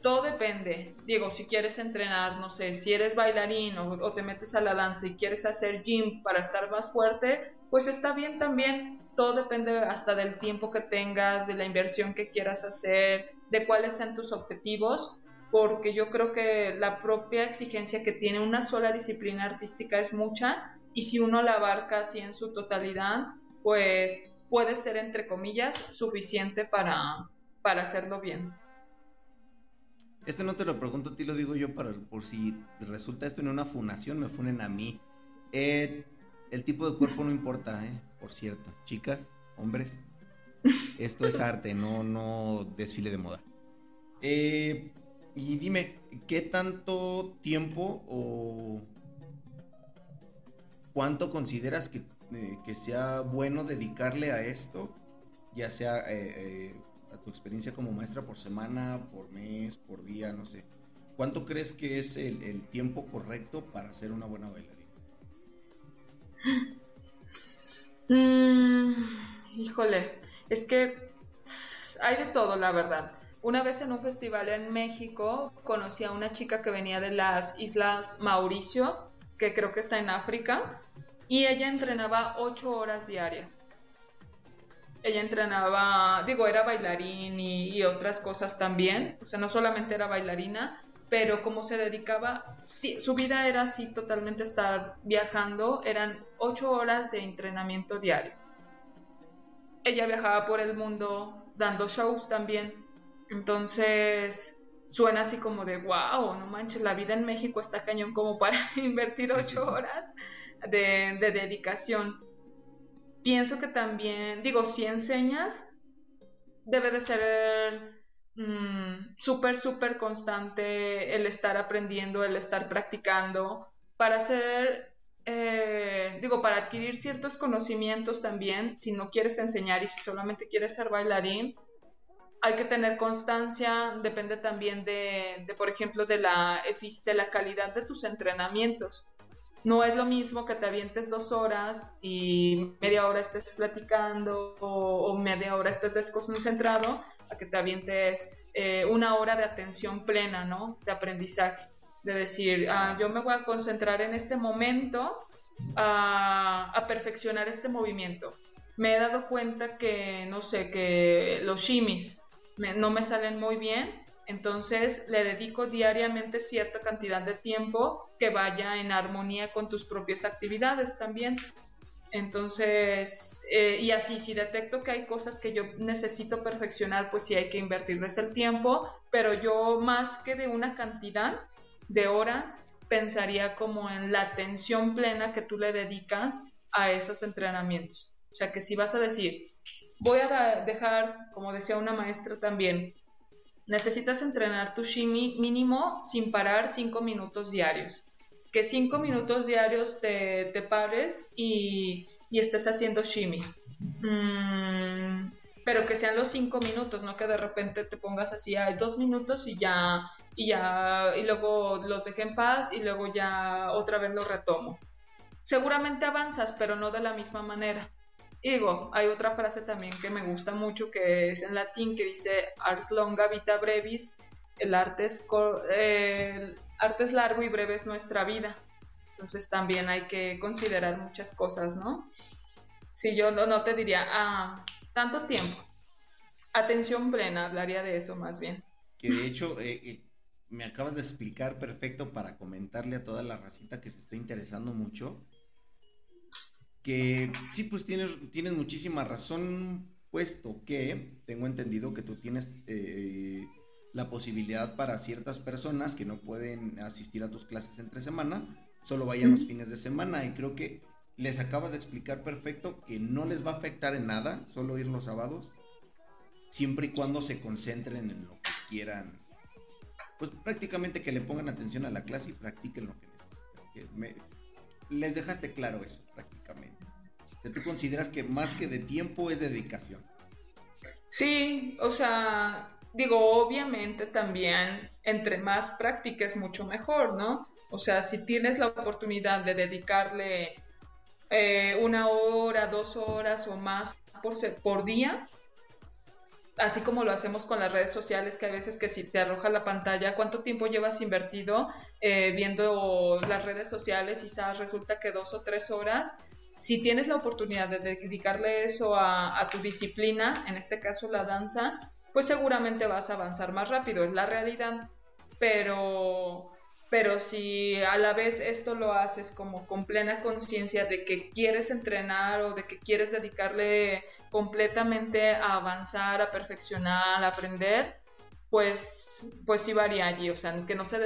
Todo depende. Digo, si quieres entrenar, no sé, si eres bailarín o, o te metes a la danza y quieres hacer gym para estar más fuerte, pues está bien también. Todo depende hasta del tiempo que tengas, de la inversión que quieras hacer, de cuáles sean tus objetivos porque yo creo que la propia exigencia que tiene una sola disciplina artística es mucha y si uno la abarca así en su totalidad, pues puede ser, entre comillas, suficiente para, para hacerlo bien. Este no te lo pregunto a ti, lo digo yo para, por si resulta esto en una funación, me funen a mí. Eh, el tipo de cuerpo no importa, ¿eh? Por cierto. Chicas, hombres, esto es arte, no, no desfile de moda. Eh, y dime, ¿qué tanto tiempo o cuánto consideras que, eh, que sea bueno dedicarle a esto? Ya sea eh, eh, a tu experiencia como maestra por semana, por mes, por día, no sé. ¿Cuánto crees que es el, tiempo correcto para ser una buena bailarina? Mm, híjole, es que hay de todo, la verdad. Una vez en un festival en México conocí a una chica que venía de las Islas Mauricio, que creo que está en África, y ella entrenaba ocho horas diarias. Ella entrenaba, digo, era bailarín y, otras cosas también, o sea, no solamente era bailarina, pero como se dedicaba, sí, su vida era así totalmente estar viajando, eran ocho horas de entrenamiento diario. Ella viajaba por el mundo dando shows también, entonces suena así como de wow, no manches, la vida en México está cañón como para invertir ocho horas de, de dedicación. Pienso que también, digo, si enseñas, debe de ser mm, súper, súper constante el estar aprendiendo, el estar practicando, para hacer, eh, digo, para adquirir ciertos conocimientos también, si no quieres enseñar y si solamente quieres ser bailarín, hay que tener constancia, depende también de, por ejemplo, de la, de la calidad de tus entrenamientos. No es lo mismo que te avientes dos horas y media hora estés platicando o, media hora estés desconcentrado a que te avientes eh, una hora de atención plena, ¿no? De aprendizaje. De decir, ah, yo me voy a concentrar en este momento a, a perfeccionar este movimiento. Me he dado cuenta que, no sé, que los shimis no me salen muy bien. Entonces le dedico diariamente cierta cantidad de tiempo que vaya en armonía con tus propias actividades también. Entonces, eh, y así, si detecto que hay cosas que yo necesito perfeccionar, pues sí hay que invertirles el tiempo, pero yo más que de una cantidad de horas, pensaría como en la atención plena que tú le dedicas a esos entrenamientos. O sea, que si vas a decir, voy a dejar, como decía una maestra también, necesitas entrenar tu shimi mínimo sin parar cinco minutos diarios que cinco minutos diarios te, te pares y, y, estés haciendo shimmy. Mm, pero que sean los cinco minutos, no que de repente te pongas así, hay dos minutos y ya, y ya, y luego los dejé en paz y luego ya otra vez los retomo. Seguramente avanzas, pero no de la misma manera. Y digo, hay otra frase también que me gusta mucho que es en latín que dice ars longa vita brevis, el arte es, eh, es largo y breve es nuestra vida. Entonces también hay que considerar muchas cosas, ¿no? Si yo no, te diría, ah, tanto tiempo. Atención plena, hablaría de eso más bien. Que de hecho, eh, eh, me acabas de explicar perfecto para comentarle a toda la racita que se está interesando mucho. Que sí, pues tienes, tienes muchísima razón, puesto que tengo entendido que tú tienes eh, la posibilidad para ciertas personas que no pueden asistir a tus clases entre semana, solo vayan los fines de semana. Y creo que les acabas de explicar perfecto que no les va a afectar en nada, solo ir los sábados, siempre y cuando se concentren en lo que quieran. Pues prácticamente que le pongan atención a la clase y practiquen lo que necesitan. les dejaste claro eso, prácticamente. Tú consideras que más que de tiempo es dedicación. Sí, o sea, digo, obviamente también entre más practiques mucho mejor, ¿no? O sea, si tienes la oportunidad de dedicarle eh, una hora, dos horas o más por, por día, así como lo hacemos con las redes sociales, que a veces que si te arroja la pantalla, ¿cuánto tiempo llevas invertido eh, viendo las redes sociales? Quizás resulta que dos o tres horas. Si tienes la oportunidad de dedicarle eso a tu disciplina, en este caso la danza, pues seguramente vas a avanzar más rápido, es la realidad. Pero, pero si a la vez esto lo haces como con plena conciencia de que quieres entrenar o de que quieres dedicarle completamente a avanzar, a perfeccionar, a aprender, pues, pues sí varía allí, o sea, que no se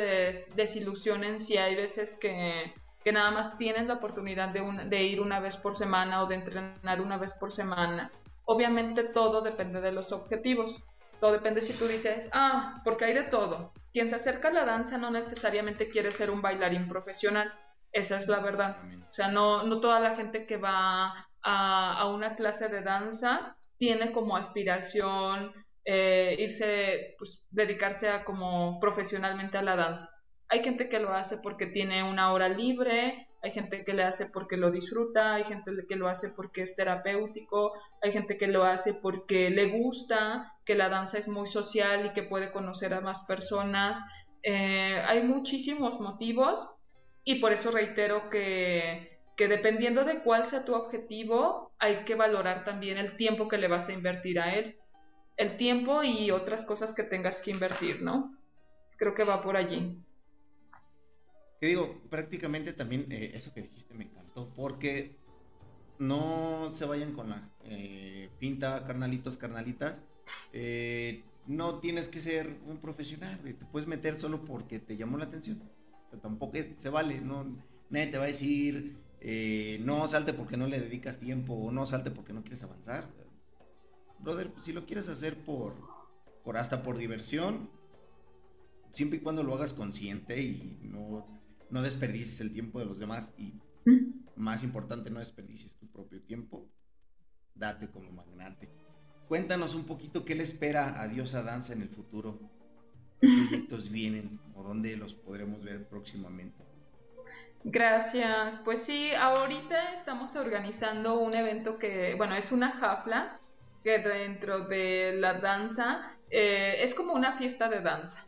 desilusionen si hay veces que, que nada más tienen la oportunidad de, ir una vez por semana o de entrenar una vez por semana. Obviamente todo depende de los objetivos. Todo depende si tú dices, ah, porque hay de todo. Quien se acerca a la danza no necesariamente quiere ser un bailarín profesional. Esa es la verdad. O sea, no, no toda la gente que va a, una clase de danza tiene como aspiración eh, irse, pues, dedicarse como profesionalmente a la danza. Hay gente que lo hace porque tiene una hora libre, hay gente que le hace porque lo disfruta, hay gente que lo hace porque es terapéutico, hay gente que lo hace porque le gusta, que la danza es muy social y que puede conocer a más personas. Eh, hay muchísimos motivos y por eso reitero que, que dependiendo de cuál sea tu objetivo, hay que valorar también el tiempo que le vas a invertir a él. El tiempo y otras cosas que tengas que invertir, ¿no? Creo que va por allí. Que digo, prácticamente también eh, eso que dijiste me encantó, porque no se vayan con la eh, pinta, carnalitos, carnalitas. Eh, no tienes que ser un profesional, te puedes meter solo porque te llamó la atención. tampoco se vale, no, nadie te va a decir, no salte porque no le dedicas tiempo o no salte porque no quieres avanzar. Brother, si lo quieres hacer por, por hasta por diversión, siempre y cuando lo hagas consciente y no no desperdicies el tiempo de los demás y más importante, no desperdicies tu propio tiempo. Date como magnate. Cuéntanos un poquito qué le espera a Diosa Danza en el futuro. ¿Qué proyectos vienen o dónde los podremos ver próximamente? Gracias. Pues sí, ahorita estamos organizando un evento que, bueno, es una jafla que dentro de la danza eh, es como una fiesta de danza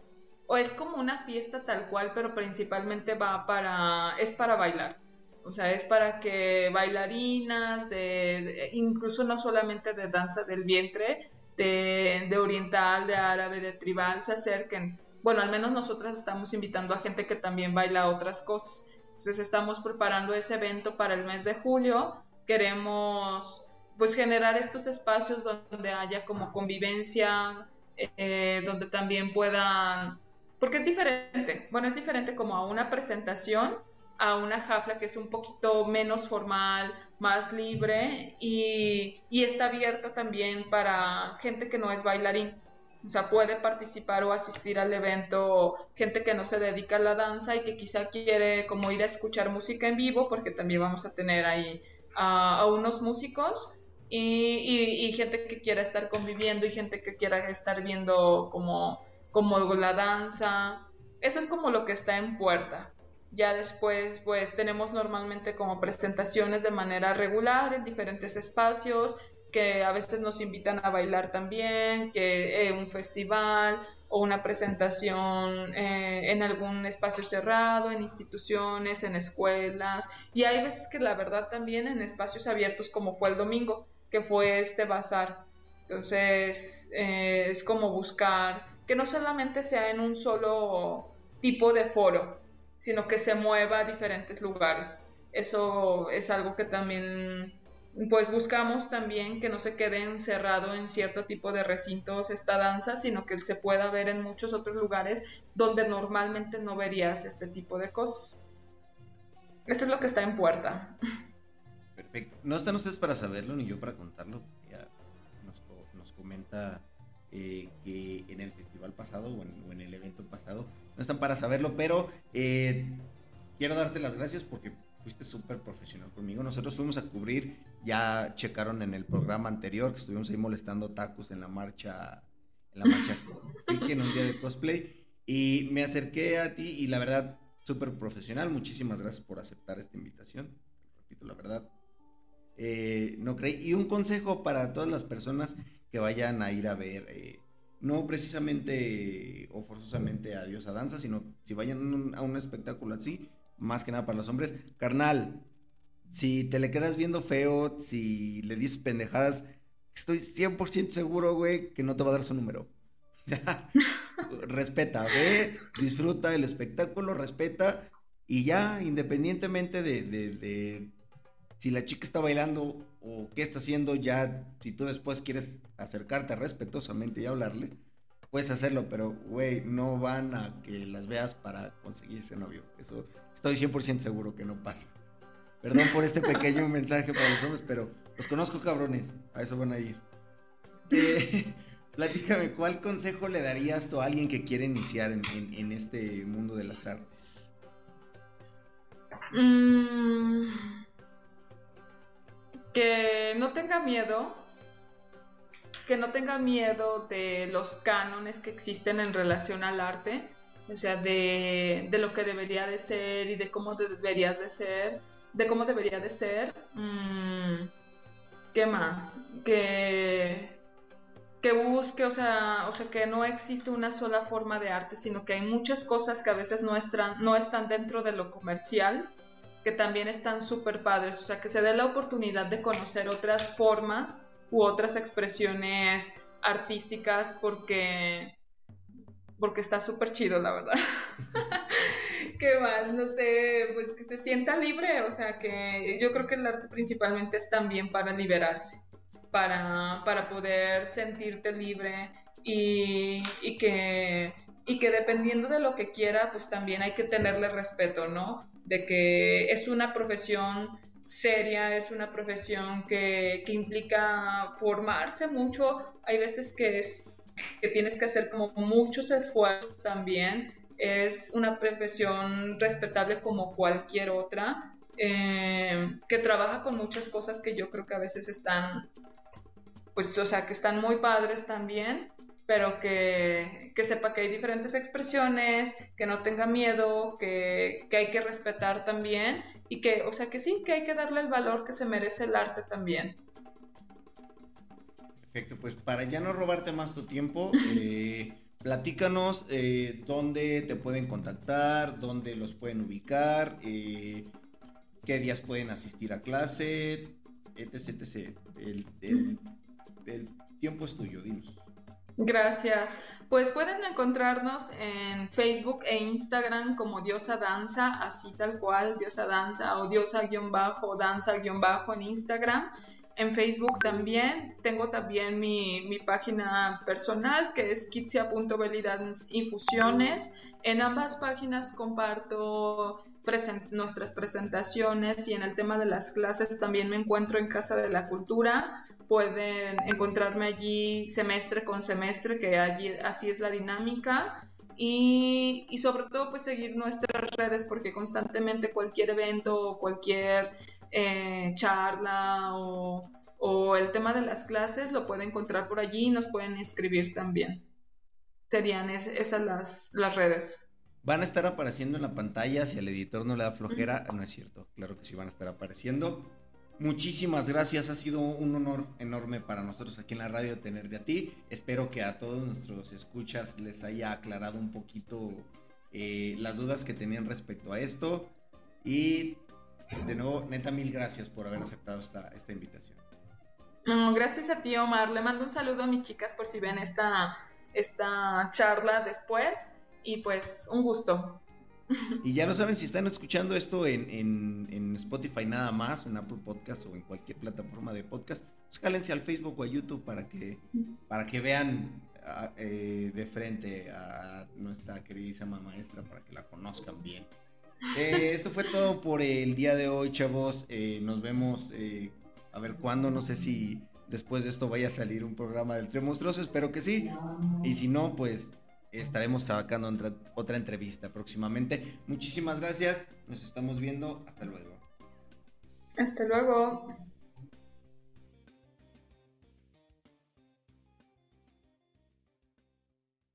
o es como una fiesta tal cual, pero principalmente va para, es para bailar. O sea, es para que bailarinas, de, incluso no solamente de danza del vientre, de, de oriental, de árabe, de tribal se acerquen. Bueno, al menos nosotras estamos invitando a gente que también baila otras cosas. Entonces estamos preparando ese evento para el mes de julio. Queremos pues generar estos espacios donde haya como convivencia, eh, donde también puedan, porque es diferente, bueno, es diferente como a una presentación, a una jafla que es un poquito menos formal, más libre y, y está abierta también para gente que no es bailarín. O sea, puede participar o asistir al evento gente que no se dedica a la danza y que quizá quiere como ir a escuchar música en vivo, porque también vamos a tener ahí a unos músicos y, gente que quiera estar conviviendo y gente que quiera estar viendo como, como la danza. Eso es como lo que está en puerta. Ya después, pues tenemos normalmente como presentaciones de manera regular en diferentes espacios, que a veces nos invitan a bailar también, que eh, un festival o una presentación eh, en algún espacio cerrado, en instituciones, en escuelas, y hay veces que la verdad también en espacios abiertos como fue el domingo, que fue este bazar. Entonces, eh, es como buscar que no solamente sea en un solo tipo de foro, sino que se mueva a diferentes lugares. Eso es algo que también, pues buscamos también que no se quede encerrado en cierto tipo de recintos esta danza, sino que se pueda ver en muchos otros lugares donde normalmente no verías este tipo de cosas. Eso es lo que está en puerta. Perfecto. No están ustedes para saberlo ni yo para contarlo. Ya nos, comenta eh, que en el festival pasado o en, el evento pasado no están para saberlo, pero eh, quiero darte las gracias porque fuiste súper profesional conmigo. Nosotros fuimos a cubrir, ya checaron en el programa anterior que estuvimos ahí molestando tacos en la marcha, en la marcha en un día de cosplay. Y me acerqué a ti y la verdad, súper profesional. Muchísimas gracias por aceptar esta invitación. Repito, la verdad, eh, no creí. Y un consejo para todas las personas que vayan a ir a ver, eh, no precisamente o forzosamente a Dios a Danza, sino si vayan a un espectáculo así, más que nada para los hombres, carnal, si te le quedas viendo feo, si le dices pendejadas, estoy 100% seguro, güey, que no te va a dar su número. respeta, ve, disfruta el espectáculo, respeta y ya, independientemente de si la chica está bailando o qué está haciendo, ya si tú después quieres acercarte respetuosamente y hablarle, puedes hacerlo, pero güey, no van a que las veas para conseguir ese novio. Eso estoy 100% seguro que no pasa. Perdón por este pequeño mensaje para los hombres, pero los conozco cabrones, a eso van a ir. Eh, platícame, ¿cuál consejo le darías tú a alguien que quiere iniciar en, este mundo de las artes? Mmm que no tenga miedo, que no tenga miedo de los cánones que existen en relación al arte, o sea, de, lo que debería de ser y de cómo deberías de ser, de cómo debería de ser. Mm, ¿Qué más? Que, que busque, o sea, o sea, que no existe una sola forma de arte, sino que hay muchas cosas que a veces no están, no están dentro de lo comercial que también están súper padres, o sea, que se dé la oportunidad de conocer otras formas u otras expresiones artísticas porque porque está súper chido, la verdad. ¿Qué más? No sé, pues que se sienta libre, o sea, que yo creo que el arte principalmente es también para liberarse, para, para poder sentirte libre y, y, que, y que dependiendo de lo que quiera, pues también hay que tenerle respeto, ¿no? De que es una profesión seria, es una profesión que, implica formarse mucho, hay veces que, es, que tienes que hacer como muchos esfuerzos también, es una profesión respetable como cualquier otra, eh, que trabaja con muchas cosas que yo creo que a veces están, pues, o sea, que están muy padres también, pero que, sepa que hay diferentes expresiones, que no tenga miedo, que, hay que respetar también y que, o sea, que sí, que hay que darle el valor que se merece el arte también. Perfecto, pues para ya no robarte más tu tiempo, eh, platícanos eh, dónde te pueden contactar, dónde los pueden ubicar, eh, qué días pueden asistir a clase, etc, etc. el tiempo es tuyo, dinos. Gracias. Pues pueden encontrarnos en Facebook e Instagram como Diosa Danza, así tal cual, Diosa Danza o Diosa-Danza-Bajo en Instagram. En Facebook también. Tengo también mi, mi página personal que es kitsia.bellydanceinfusiones. En ambas páginas comparto nuestras presentaciones y en el tema de las clases también me encuentro en Casa de la Cultura. Pueden encontrarme allí semestre con semestre, que allí así es la dinámica. Y, y, sobre todo pues seguir nuestras redes porque constantemente cualquier evento o cualquier eh, charla o, o, el tema de las clases lo pueden encontrar por allí y nos pueden escribir también. Serían esas las, las redes. Van a estar apareciendo en la pantalla, si al editor no le da flojera, no es cierto, claro que sí van a estar apareciendo. Muchísimas gracias, ha sido un honor enorme para nosotros aquí en la radio tenerte a ti. Espero que a todos nuestros escuchas les haya aclarado un poquito eh, las dudas que tenían respecto a esto. Y de nuevo, neta, mil gracias por haber aceptado esta, esta invitación. gracias a ti, Omar. Le mando un saludo a mis chicas por si ven esta, esta charla después y pues un gusto. Y ya lo saben, si están escuchando esto en, en, Spotify nada más, en Apple Podcast o en cualquier plataforma de podcast, pues al Facebook o a YouTube para que, para que vean eh, de frente a nuestra queridísima maestra, para que la conozcan bien. Eh, esto fue todo por el día de hoy, chavos. Eh, nos vemos a ver cuándo, no sé si después de esto vaya a salir un programa del Trio Monstruoso, espero que sí. Y si no, pues estaremos sacando otra entrevista próximamente. Muchísimas gracias, nos estamos viendo, hasta luego. Hasta luego.